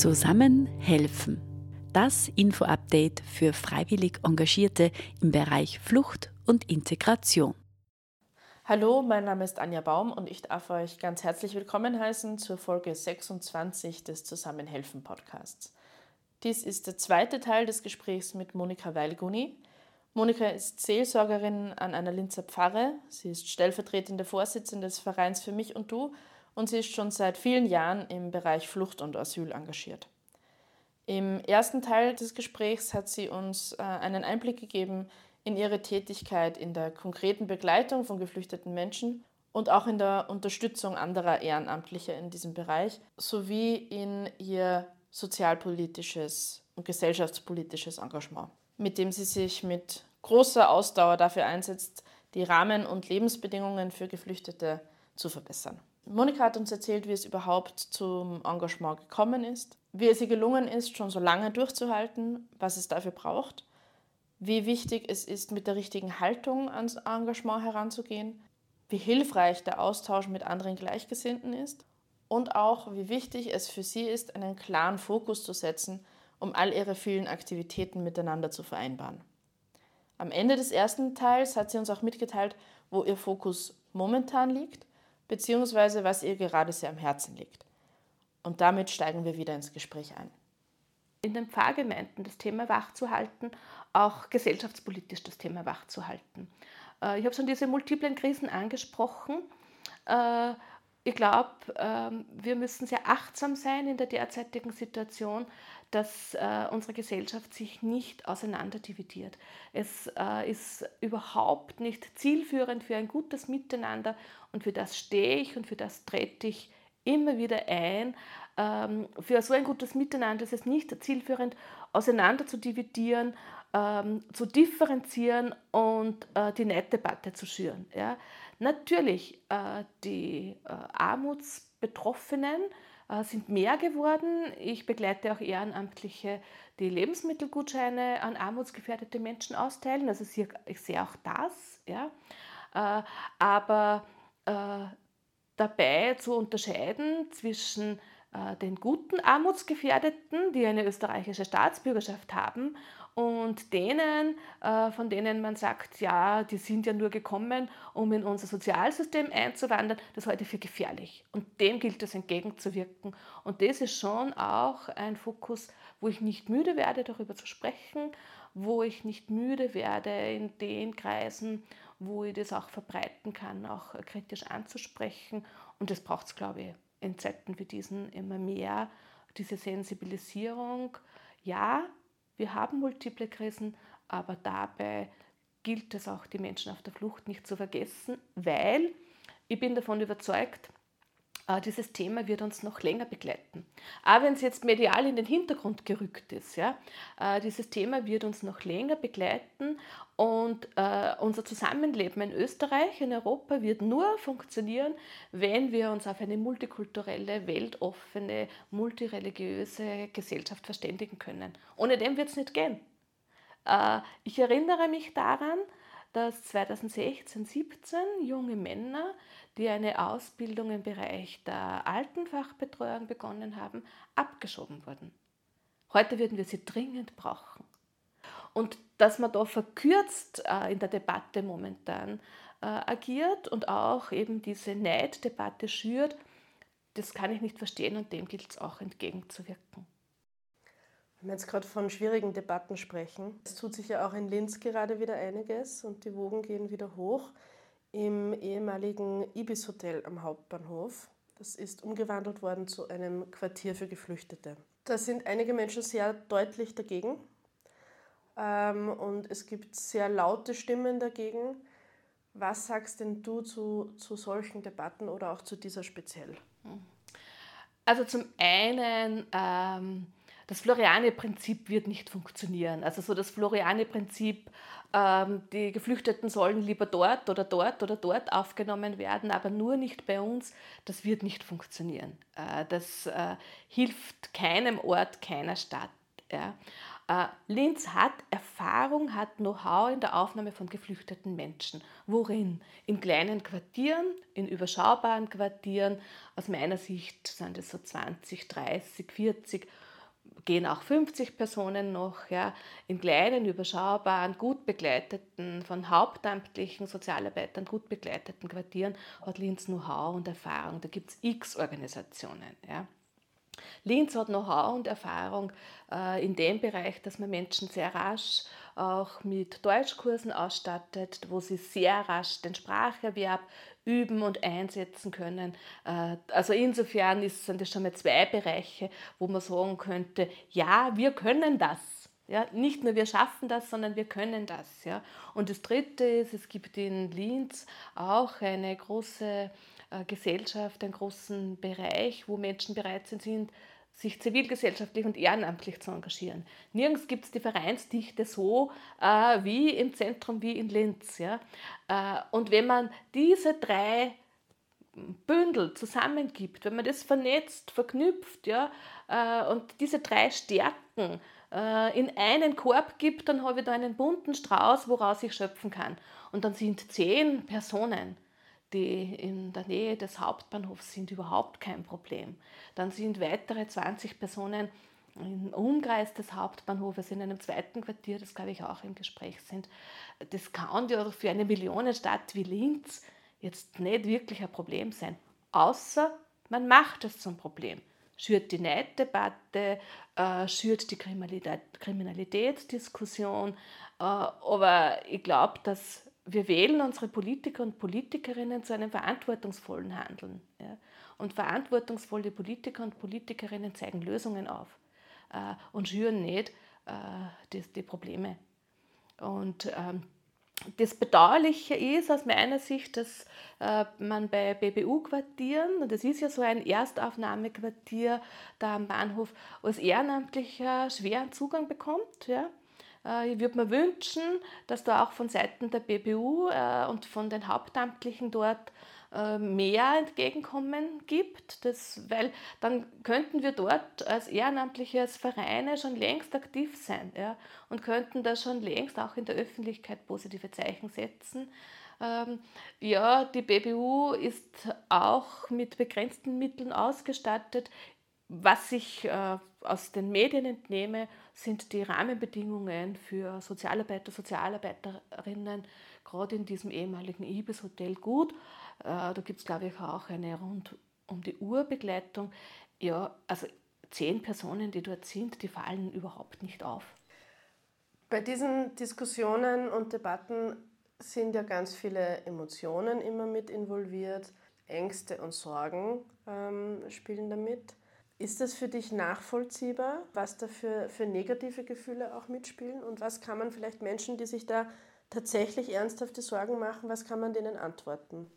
Zusammen helfen. Das Info-Update für freiwillig Engagierte im Bereich Flucht und Integration. Hallo, mein Name ist Anja Baum und ich darf euch ganz herzlich willkommen heißen zur Folge 26 des Zusammenhelfen Podcasts. Dies ist der zweite Teil des Gesprächs mit Monika Weilguni. Monika ist Seelsorgerin an einer Linzer Pfarre. Sie ist stellvertretende Vorsitzende des Vereins für mich und du und sie ist schon seit vielen Jahren im Bereich Flucht und Asyl engagiert. Im ersten Teil des Gesprächs hat sie uns äh, einen Einblick gegeben in ihre Tätigkeit in der konkreten Begleitung von geflüchteten Menschen und auch in der Unterstützung anderer Ehrenamtlicher in diesem Bereich sowie in ihr sozialpolitisches und gesellschaftspolitisches Engagement, mit dem sie sich mit großer Ausdauer dafür einsetzt, die Rahmen- und Lebensbedingungen für Geflüchtete zu verbessern. Monika hat uns erzählt, wie es überhaupt zum Engagement gekommen ist, wie es ihr gelungen ist, schon so lange durchzuhalten, was es dafür braucht, wie wichtig es ist, mit der richtigen Haltung ans Engagement heranzugehen, wie hilfreich der Austausch mit anderen Gleichgesinnten ist und auch, wie wichtig es für sie ist, einen klaren Fokus zu setzen, um all ihre vielen Aktivitäten miteinander zu vereinbaren. Am Ende des ersten Teils hat sie uns auch mitgeteilt, wo ihr Fokus momentan liegt beziehungsweise was ihr gerade sehr am Herzen liegt. Und damit steigen wir wieder ins Gespräch ein. In den Pfarrgemeinden das Thema wachzuhalten, auch gesellschaftspolitisch das Thema wachzuhalten. Äh, ich habe schon diese multiplen Krisen angesprochen. Ich glaube, ähm, wir müssen sehr achtsam sein in der derzeitigen Situation, dass äh, unsere Gesellschaft sich nicht auseinanderdividiert. Es äh, ist überhaupt nicht zielführend für ein gutes Miteinander und für das stehe ich und für das trete ich immer wieder ein. Ähm, für so ein gutes Miteinander ist es nicht zielführend, auseinander zu dividieren, ähm, zu differenzieren und äh, die Neiddebatte zu schüren. Natürlich, äh, die äh, Armutsbetroffenen äh, sind mehr geworden. Ich begleite auch Ehrenamtliche, die Lebensmittelgutscheine an armutsgefährdete Menschen austeilen. Also ich sehe auch das. Ja. Aber dabei zu unterscheiden zwischen den guten Armutsgefährdeten, die eine österreichische Staatsbürgerschaft haben, und denen, äh, von denen man sagt, ja, die sind ja nur gekommen, um in unser Sozialsystem einzuwandern, das halte ich für gefährlich. Und dem gilt es entgegenzuwirken. Und das ist schon auch ein Fokus, wo ich nicht müde werde, darüber zu sprechen, wo ich nicht müde werde, in den Kreisen, wo ich das auch verbreiten kann, auch kritisch anzusprechen. Und das braucht es, glaube ich, in Zeiten wie diesen immer mehr, diese Sensibilisierung. Ja, wir haben multiple Krisen, aber dabei gilt es auch, die Menschen auf der Flucht nicht zu vergessen, weil ich bin davon überzeugt, dieses Thema wird uns noch länger begleiten. Aber wenn es jetzt medial in den Hintergrund gerückt ist, ja, äh, dieses Thema wird uns noch länger begleiten und äh, unser Zusammenleben in Österreich, in Europa wird nur funktionieren, wenn wir uns auf eine multikulturelle, weltoffene, multireligiöse Gesellschaft verständigen können. Ohne dem wird es nicht gehen. Ich erinnere mich daran, dass 2016, 17 junge Männer, die eine Ausbildung im Bereich der Altenfachbetreuung begonnen haben, abgeschoben wurden. Heute würden wir sie dringend brauchen. Und dass man da verkürzt äh, in der Debatte momentan äh, agiert und auch eben diese Neiddebatte schürt, das kann ich nicht verstehen und dem gilt es auch entgegenzuwirken. Wenn wir jetzt gerade von schwierigen Debatten sprechen, es tut sich ja auch in Linz gerade wieder einiges und die Wogen gehen wieder hoch. Im ehemaligen Ibis Hotel am Hauptbahnhof. Das ist umgewandelt worden zu einem Quartier für Geflüchtete. Da sind einige Menschen sehr deutlich dagegen ähm, und es gibt sehr laute Stimmen dagegen. Was sagst denn du zu, zu solchen Debatten oder auch zu dieser speziell? Also zum einen ähm, das Floriane-Prinzip wird nicht funktionieren. Also so das Floriane-Prinzip, ähm, die Geflüchteten sollen lieber dort oder dort oder dort aufgenommen werden, aber nur nicht bei uns, das wird nicht funktionieren. Äh, das äh, hilft keinem Ort, keiner Stadt. Ja. Äh, Linz hat Erfahrung, hat Know-how in der Aufnahme von geflüchteten Menschen. Worin? In kleinen Quartieren, in überschaubaren Quartieren. Aus meiner Sicht sind es so 20, 30, 40 gehen auch 50 Personen noch, ja, in kleinen, überschaubaren, gut begleiteten, von hauptamtlichen Sozialarbeitern gut begleiteten Quartieren hat Linz Know-how und Erfahrung. Da gibt es x Organisationen. Ja. Linz hat Know-how und Erfahrung äh, in dem Bereich, dass man Menschen sehr rasch auch mit Deutschkursen ausstattet, wo sie sehr rasch den Spracherwerb üben und einsetzen können. Äh, also insofern sind das schon mal zwei Bereiche, wo man sagen könnte, ja, wir können das. Ja, nicht nur wir schaffen das, sondern wir können das. Ja. Und das Dritte ist, es gibt in Linz auch eine große äh, Gesellschaft, einen großen Bereich, wo Menschen bereit sind, sich zivilgesellschaftlich und ehrenamtlich zu engagieren. Nirgends gibt es die Vereinsdichte so äh, wie im Zentrum, wie in Linz. Ja? Äh, und wenn man diese drei Bündel zusammengibt, wenn man das vernetzt, verknüpft ja, äh, und diese drei Stärken äh, in einen Korb gibt, dann habe ich da einen bunten Strauß, woraus ich schöpfen kann. Und dann sind zehn Personen die in der Nähe des Hauptbahnhofs sind, überhaupt kein Problem. Dann sind weitere 20 Personen im Umkreis des Hauptbahnhofes in einem zweiten Quartier, das glaube ich auch im Gespräch sind. Das kann ja für eine Millionenstadt wie Linz jetzt nicht wirklich ein Problem sein, außer man macht es zum Problem. Schürt die Neiddebatte, äh, schürt die Kriminalität, Kriminalitätsdiskussion, äh, aber ich glaube, dass wir wählen unsere Politiker und Politikerinnen zu einem verantwortungsvollen Handeln. Ja? Und verantwortungsvolle Politiker und Politikerinnen zeigen Lösungen auf äh, und schüren nicht äh, die, die, Probleme. Und ähm, das Bedauerliche ist aus meiner Sicht, dass äh, man bei BBU-Quartieren, und das ist ja so ein Erstaufnahmequartier da am Bahnhof, als Ehrenamtlicher schweren Zugang bekommt. Ja? Äh, ich würde mir wünschen, dass da auch von Seiten der BBU äh, und von den Hauptamtlichen dort äh, mehr Entgegenkommen gibt, das, weil dann könnten wir dort als ehrenamtliche Vereine schon längst aktiv sein ja, und könnten da schon längst auch in der Öffentlichkeit positive Zeichen setzen. Ähm, ja, die BBU ist auch mit begrenzten Mitteln ausgestattet. Was ich äh, aus den Medien entnehme, sind die Rahmenbedingungen für Sozialarbeiter, Sozialarbeiterinnen, gerade in diesem ehemaligen Ibis-Hotel gut. Äh, da gibt es, glaube ich, auch eine rund um die Uhr Begleitung. Ja, also zehn Personen, die dort sind, die fallen überhaupt nicht auf. Bei diesen Diskussionen und Debatten sind ja ganz viele Emotionen immer mit involviert. Ängste und Sorgen ähm, spielen damit. Ist das für dich nachvollziehbar, was da für, für negative Gefühle auch mitspielen? Und was kann man vielleicht Menschen, die sich da tatsächlich ernsthafte Sorgen machen, was kann man denen antworten?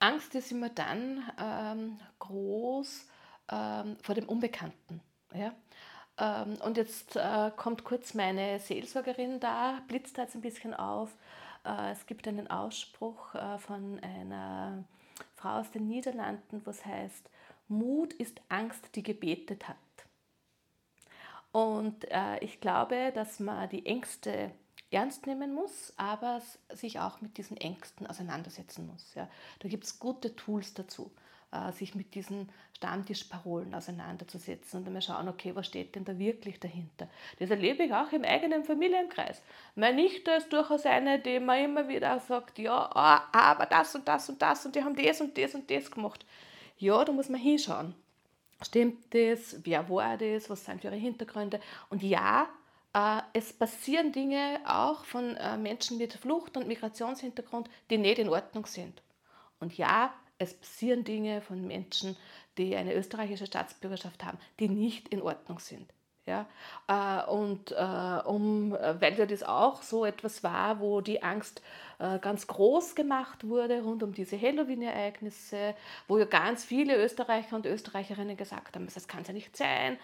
Angst ist immer dann ähm, groß ähm, vor dem Unbekannten. Ja? Ähm, und jetzt äh, kommt kurz meine Seelsorgerin da, blitzt da jetzt ein bisschen auf. Äh, es gibt einen Ausspruch äh, von einer Frau aus den Niederlanden, was heißt, Mut ist Angst, die gebetet hat. Und äh, ich glaube, dass man die Ängste ernst nehmen muss, aber sich auch mit diesen Ängsten auseinandersetzen muss. Ja. Da gibt es gute Tools dazu, äh, sich mit diesen Stammtischparolen auseinanderzusetzen und dann mal schauen, okay, was steht denn da wirklich dahinter. Das erlebe ich auch im eigenen Familienkreis. Meine Nichte ist durchaus eine, die mir immer wieder sagt, ja, ah, aber das und das und das und die haben das und das und das gemacht ja, da muss man hinschauen. Stimmt das? Wer war das? Was sind für ihre Hintergründe? Und ja, äh, es passieren Dinge auch von äh, Menschen mit Flucht- und Migrationshintergrund, die nicht in Ordnung sind. Und ja, es passieren Dinge von Menschen, die eine österreichische Staatsbürgerschaft haben, die nicht in Ordnung sind. Ja? Äh, und äh, um, äh, weil ja das auch so etwas war, wo die Angst ganz groß gemacht wurde rund um diese Halloween-Ereignisse, wo ja ganz viele Österreicher und Österreicherinnen gesagt haben, das kann ja nicht sein,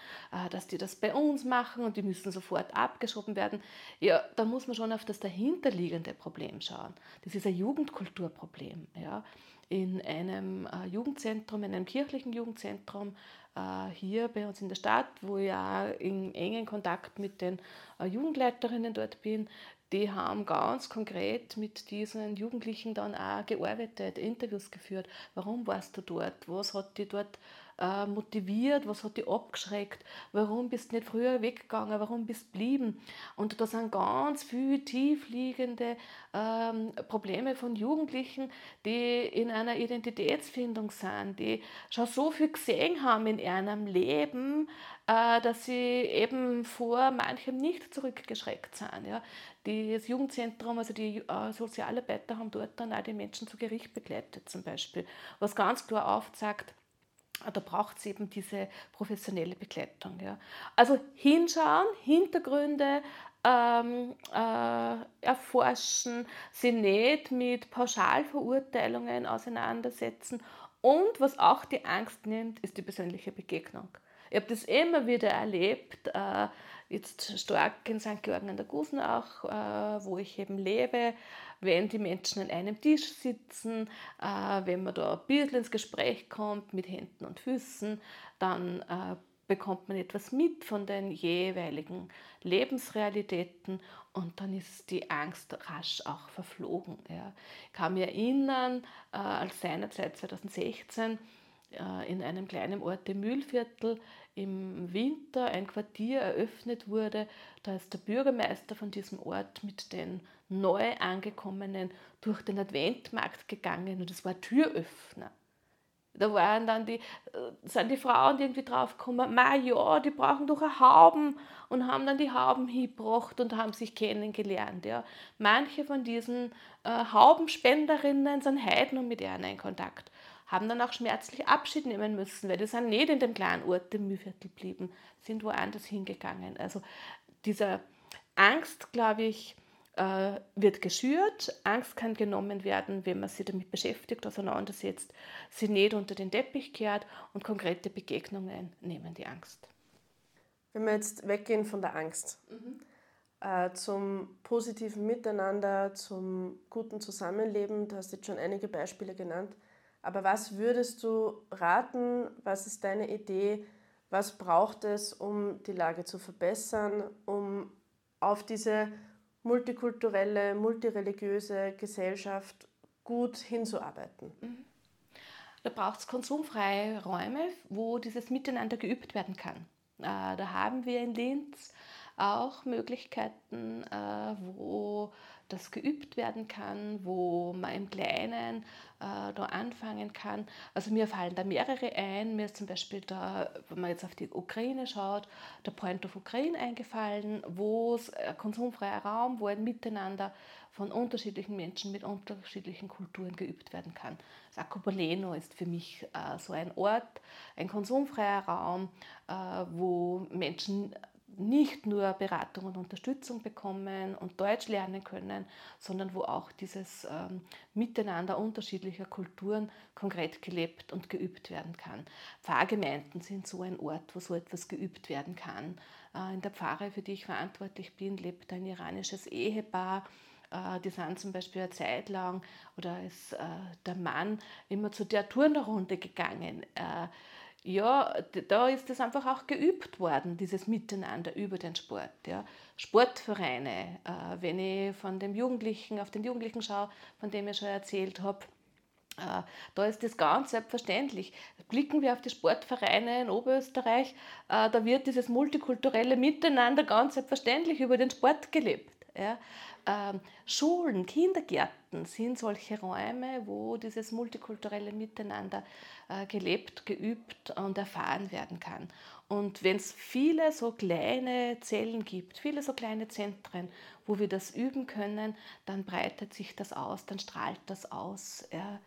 dass die das bei uns machen und die müssen sofort abgeschoben werden. Ja, da muss man schon auf das dahinterliegende Problem schauen. Das ist ein Jugendkulturproblem. Ja? In einem Jugendzentrum, in einem kirchlichen Jugendzentrum äh, hier bei uns in der Stadt, wo ich auch in engen Kontakt mit den äh, Jugendleiterinnen dort bin, die haben ganz konkret mit diesen Jugendlichen dann auch gearbeitet, Interviews geführt. Warum warst du dort? Was hat die dort äh, motiviert, was hat die abgeschreckt, warum bist du nicht früher weggegangen, warum bist du geblieben. Und da sind ganz viele tiefliegende ähm, Probleme von Jugendlichen, die in einer Identitätsfindung sind, die schon so viel gesehen haben in ihrem Leben, äh, dass sie eben vor manchem nicht zurückgeschreckt sind. Ja. Das Jugendzentrum, also die äh, Sozialarbeiter haben dort dann auch die Menschen zu Gericht begleitet zum Beispiel, was ganz klar aufzeigt, da braucht es eben diese professionelle Begleitung. Ja. Also hinschauen, Hintergründe ähm, äh, erforschen, sie nicht mit Pauschalverurteilungen auseinandersetzen und was auch die Angst nimmt, ist die persönliche Begegnung. Ich habe das immer wieder erlebt, äh, jetzt stark in St. Georgen an der Gusenach, äh, wo ich eben lebe, wenn die Menschen an einem Tisch sitzen, äh, wenn man da ein bisschen ins Gespräch kommt mit Händen und Füßen, dann bekommt man etwas mit von den jeweiligen Lebensrealitäten und dann ist die Angst rasch auch verflogen. Ja. Ich kann mich erinnern, als seinerzeit 2016 in einem kleinen Ort im Mühlviertel im Winter ein Quartier eröffnet wurde. Da ist der Bürgermeister von diesem Ort mit den neu angekommenen durch den Adventmarkt gegangen und es war Türöffner. Da waren dann die, äh, sind die Frauen irgendwie draufgekommen, ma ja, die brauchen doch eine Hauben und haben dann die Hauben hingebracht und haben sich kennengelernt. Ja. Manche von diesen äh, Haubenspenderinnen sind heute noch mit ihnen in Kontakt haben dann auch schmerzlich Abschied nehmen müssen, weil die sind nicht in dem kleinen Ort im Mühlviertel geblieben, sind woanders hingegangen. Also diese Angst, glaube ich, äh, wird geschürt. Angst kann genommen werden, wenn man sich damit beschäftigt, auseinandersetzt, sie nicht unter den Teppich kehrt und konkrete Begegnungen nehmen die Angst. Wenn wir jetzt weggehen von der Angst mhm. äh, zum positiven Miteinander, zum guten Zusammenleben, du hast jetzt schon einige Beispiele genannt, aber was würdest du raten? Was ist deine Idee? Was braucht es, um die Lage zu verbessern, um auf diese multikulturelle, multireligiöse Gesellschaft gut hinzuarbeiten? Mhm. Da braucht es konsumfreie Räume, wo dieses Miteinander geübt werden kann. Äh, da haben wir in Linz auch Möglichkeiten, äh, wo das geübt werden kann, wo man im Kleinen äh, da anfangen kann. Also mir fallen da mehrere ein. Mir ist zum Beispiel da, wenn man jetzt auf die Ukraine schaut, der Point of Ukraine eingefallen, wo es ein konsumfreier Raum, wo ein Miteinander von unterschiedlichen Menschen mit unterschiedlichen Kulturen geübt werden kann. Sacopoleno ist für mich äh, so ein Ort, ein konsumfreier Raum, äh, wo Menschen nicht nur Beratung und Unterstützung bekommen und Deutsch lernen können, sondern wo auch dieses ähm, Miteinander unterschiedlicher Kulturen konkret gelebt und geübt werden kann. Pfarrgemeinden sind so ein Ort, wo so etwas geübt werden kann. Äh, in der Pfarre, für die ich verantwortlich bin, lebt ein iranisches Ehepaar. Äh, die sind zum Beispiel eine Zeit lang oder ist äh, der Mann immer zu der Turnerrunde gegangen. Ja, da ist es einfach auch geübt worden, dieses Miteinander über den Sport. Ja. Sportvereine, äh, wenn ich von dem Jugendlichen, auf den Jugendlichen schaue, von dem ich schon erzählt habe, äh, da ist das ganz selbstverständlich. Blicken wir auf die Sportvereine in Oberösterreich, äh, da wird dieses multikulturelle Miteinander ganz selbstverständlich über den Sport gelebt. Ja. Ähm, Schulen, Kindergärten sind solche Räume, wo dieses multikulturelle Miteinander äh, gelebt, geübt und erfahren werden kann. Und wenn es viele so kleine Zellen gibt, viele so kleine Zentren, wo wir das üben können, dann breitet sich das aus, dann strahlt das aus. Ja.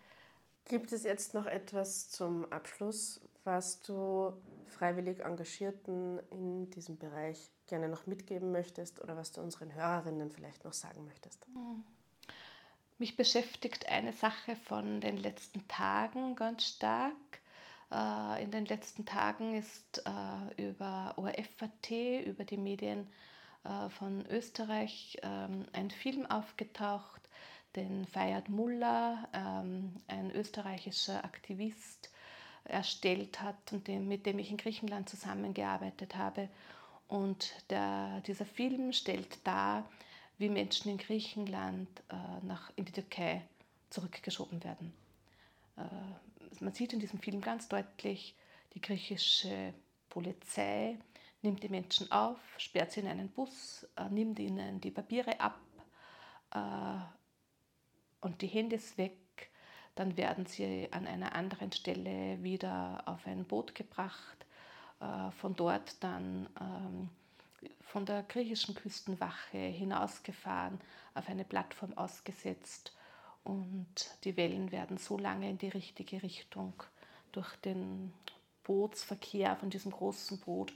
Gibt es jetzt noch etwas zum Abschluss, was du freiwillig Engagierten in diesem Bereich gerne noch mitgeben möchtest oder was du unseren Hörerinnen vielleicht noch sagen möchtest? Hm. Mich beschäftigt eine Sache von den letzten Tagen ganz stark. Äh, in den letzten Tagen ist äh, über ORF.at, über die Medien äh, von Österreich, ähm, ein Film aufgetaucht, den Fayad Mullah, ähm, ein österreichischer Aktivist, erstellt hat und mit dem ich in Griechenland zusammengearbeitet habe. Und der, dieser Film stellt dar, wie Menschen in Griechenland äh, nach, in die Türkei zurückgeschoben werden. Äh, man sieht in diesem Film ganz deutlich Die griechische Polizei nimmt die Menschen auf, sperrt sie in einen Bus, äh, nimmt ihnen die Papiere ab äh, und die Handys weg. Dann werden sie an einer anderen Stelle wieder auf ein Boot gebracht, äh, von dort dann ähm, von der griechischen Küstenwache hinausgefahren, auf eine Plattform ausgesetzt und die Wellen werden so lange in die richtige Richtung durch den Bootsverkehr von diesem großen Boot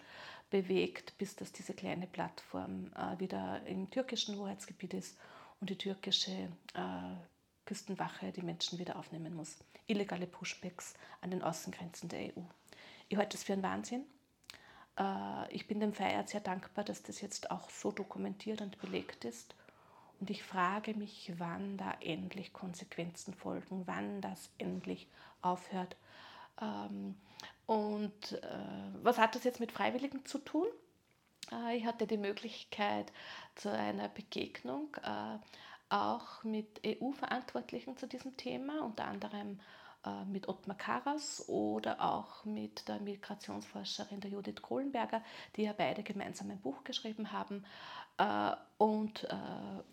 bewegt, bis dass diese kleine Plattform äh, wieder im türkischen Hoheitsgebiet ist und die türkische äh, Küstenwache die Menschen wieder aufnehmen muss. Illegale Pushbacks an den Außengrenzen der EU. Ich halte das für einen Wahnsinn. Äh, ich bin dem Feiert sehr dankbar, dass das jetzt auch so dokumentiert und belegt ist. Und ich frage mich, wann da endlich Konsequenzen folgen, wann das endlich aufhört. Ähm, und äh, was hat das jetzt mit Freiwilligen zu tun? Äh, ich hatte die Möglichkeit zu einer Begegnung auch mit EU-Verantwortlichen zu diesem Thema, unter anderem äh, mit Ottmar Karas oder auch mit der Migrationsforscherin der Judith Kohlenberger, die ja beide gemeinsam ein Buch geschrieben haben. Äh, und äh,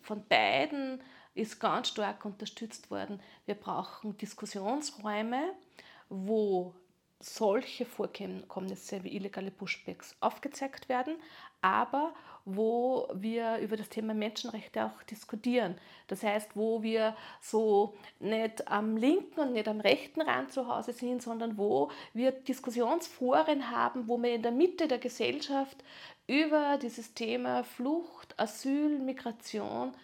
von beiden ist ganz stark unterstützt worden, wir brauchen Diskussionsräume, wo solche Vorkommnisse wie illegale Pushbacks aufgezeigt werden, aber wo wir über das Thema Menschenrechte auch diskutieren. Das heißt, wo wir so nicht am linken und nicht am rechten Rand zu Hause sind, sondern wo wir Diskussionsforen haben, wo wir in der Mitte der Gesellschaft über dieses Thema Flucht, Asyl, Migration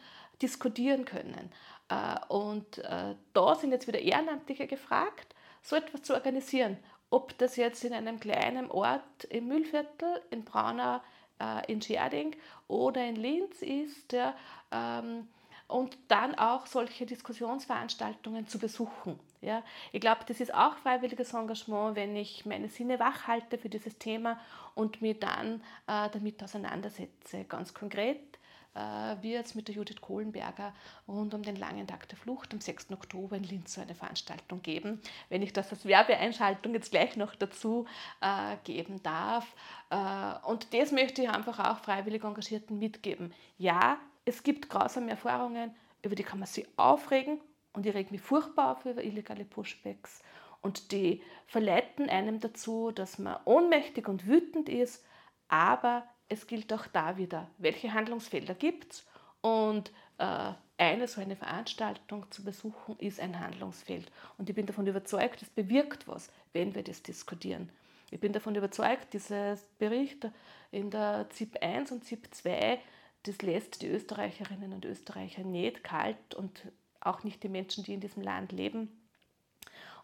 diskutieren können. Äh, und äh, da sind jetzt wieder Ehrenamtliche gefragt, so etwas zu organisieren. Ob das jetzt in einem kleinen Ort im Müllviertel, in Braunau, äh, in Scherding oder in Linz ist. Ja, ähm, und dann auch solche Diskussionsveranstaltungen zu besuchen. Ja. Ich glaube, das ist auch freiwilliges Engagement, wenn ich meine Sinne wach halte für dieses Thema und mich dann äh, damit auseinandersetze. Ganz konkret äh, wie jetzt mit der Judith Kohlenberger rund um den langen Tag der Flucht am 6. Oktober in Linz so eine Veranstaltung geben. Wenn ich das als Werbeeinschaltung jetzt gleich noch dazu äh, geben darf. Äh, und das möchte ich einfach auch freiwillig Engagierten mitgeben. Ja, es gibt grausame Erfahrungen, über die kann man sich aufregen und ich rege mich furchtbar auf über illegale Pushbacks. Und die verleiten einem dazu, dass man ohnmächtig und wütend ist, aber es gilt auch da wieder, welche Handlungsfelder gibt es und äh, eine so eine Veranstaltung zu besuchen ist ein Handlungsfeld. Und ich bin davon überzeugt, es bewirkt was, wenn wir das diskutieren. Ich bin davon überzeugt, dieser Bericht in der ZIP 1 und ZIP 2, das lässt die Österreicherinnen und Österreicher nicht kalt und auch nicht die Menschen, die in diesem Land leben.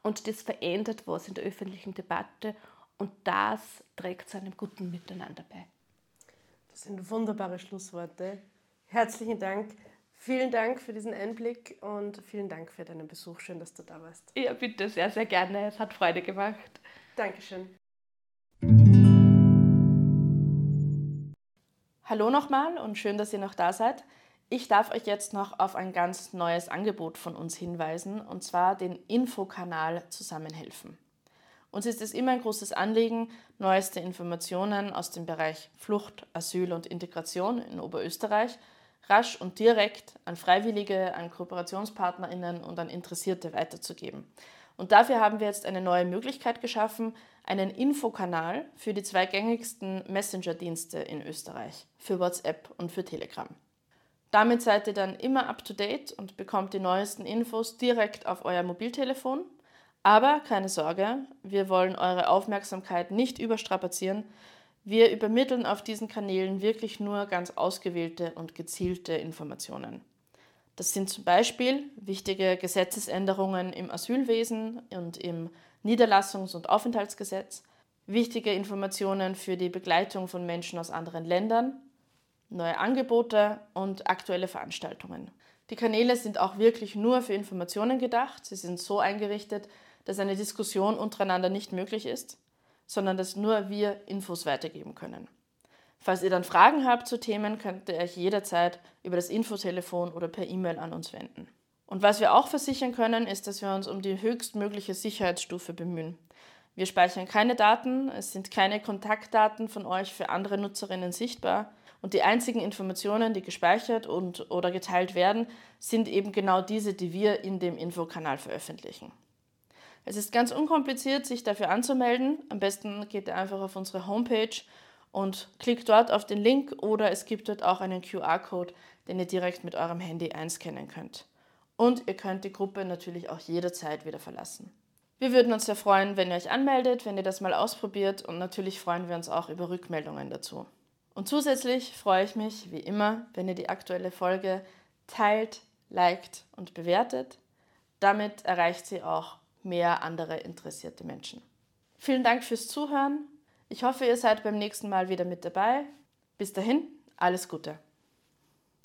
Und das verändert was in der öffentlichen Debatte und das trägt zu einem guten Miteinander bei. Das sind wunderbare Schlussworte. Herzlichen Dank. Vielen Dank für diesen Einblick und vielen Dank für deinen Besuch. Schön, dass du da warst. Ja, bitte, sehr, sehr gerne. Es hat Freude gemacht. Dankeschön. Hallo nochmal und schön, dass ihr noch da seid. Ich darf euch jetzt noch auf ein ganz neues Angebot von uns hinweisen, und zwar den Infokanal Zusammenhelfen. Uns ist es immer ein großes Anliegen, neueste Informationen aus dem Bereich Flucht, Asyl und Integration in Oberösterreich rasch und direkt an Freiwillige, an Kooperationspartnerinnen und an Interessierte weiterzugeben. Und dafür haben wir jetzt eine neue Möglichkeit geschaffen, einen Infokanal für die zwei gängigsten Messenger-Dienste in Österreich, für WhatsApp und für Telegram. Damit seid ihr dann immer up-to-date und bekommt die neuesten Infos direkt auf euer Mobiltelefon aber keine Sorge, wir wollen eure Aufmerksamkeit nicht überstrapazieren. Wir übermitteln auf diesen Kanälen wirklich nur ganz ausgewählte und gezielte Informationen. Das sind zum Beispiel wichtige Gesetzesänderungen im Asylwesen und im Niederlassungs- und Aufenthaltsgesetz, wichtige Informationen für die Begleitung von Menschen aus anderen Ländern, neue Angebote und aktuelle Veranstaltungen. Die Kanäle sind auch wirklich nur für Informationen gedacht. Sie sind so eingerichtet, dass eine Diskussion untereinander nicht möglich ist, sondern dass nur wir Infos weitergeben können. Falls ihr dann Fragen habt zu Themen, könnt ihr euch jederzeit über das Infotelefon oder per E-Mail an uns wenden. Und was wir auch versichern können, ist, dass wir uns um die höchstmögliche Sicherheitsstufe bemühen. Wir speichern keine Daten, es sind keine Kontaktdaten von euch für andere Nutzerinnen sichtbar und die einzigen Informationen, die gespeichert und oder geteilt werden, sind eben genau diese, die wir in dem Infokanal veröffentlichen. Es ist ganz unkompliziert, sich dafür anzumelden. Am besten geht ihr einfach auf unsere Homepage und klickt dort auf den Link oder es gibt dort auch einen QR-Code, den ihr direkt mit eurem Handy einscannen könnt. Und ihr könnt die Gruppe natürlich auch jederzeit wieder verlassen. Wir würden uns sehr freuen, wenn ihr euch anmeldet, wenn ihr das mal ausprobiert und natürlich freuen wir uns auch über Rückmeldungen dazu. Und zusätzlich freue ich mich, wie immer, wenn ihr die aktuelle Folge teilt, liked und bewertet. Damit erreicht sie auch mehr andere interessierte Menschen. Vielen Dank fürs Zuhören. Ich hoffe, ihr seid beim nächsten Mal wieder mit dabei. Bis dahin, alles Gute.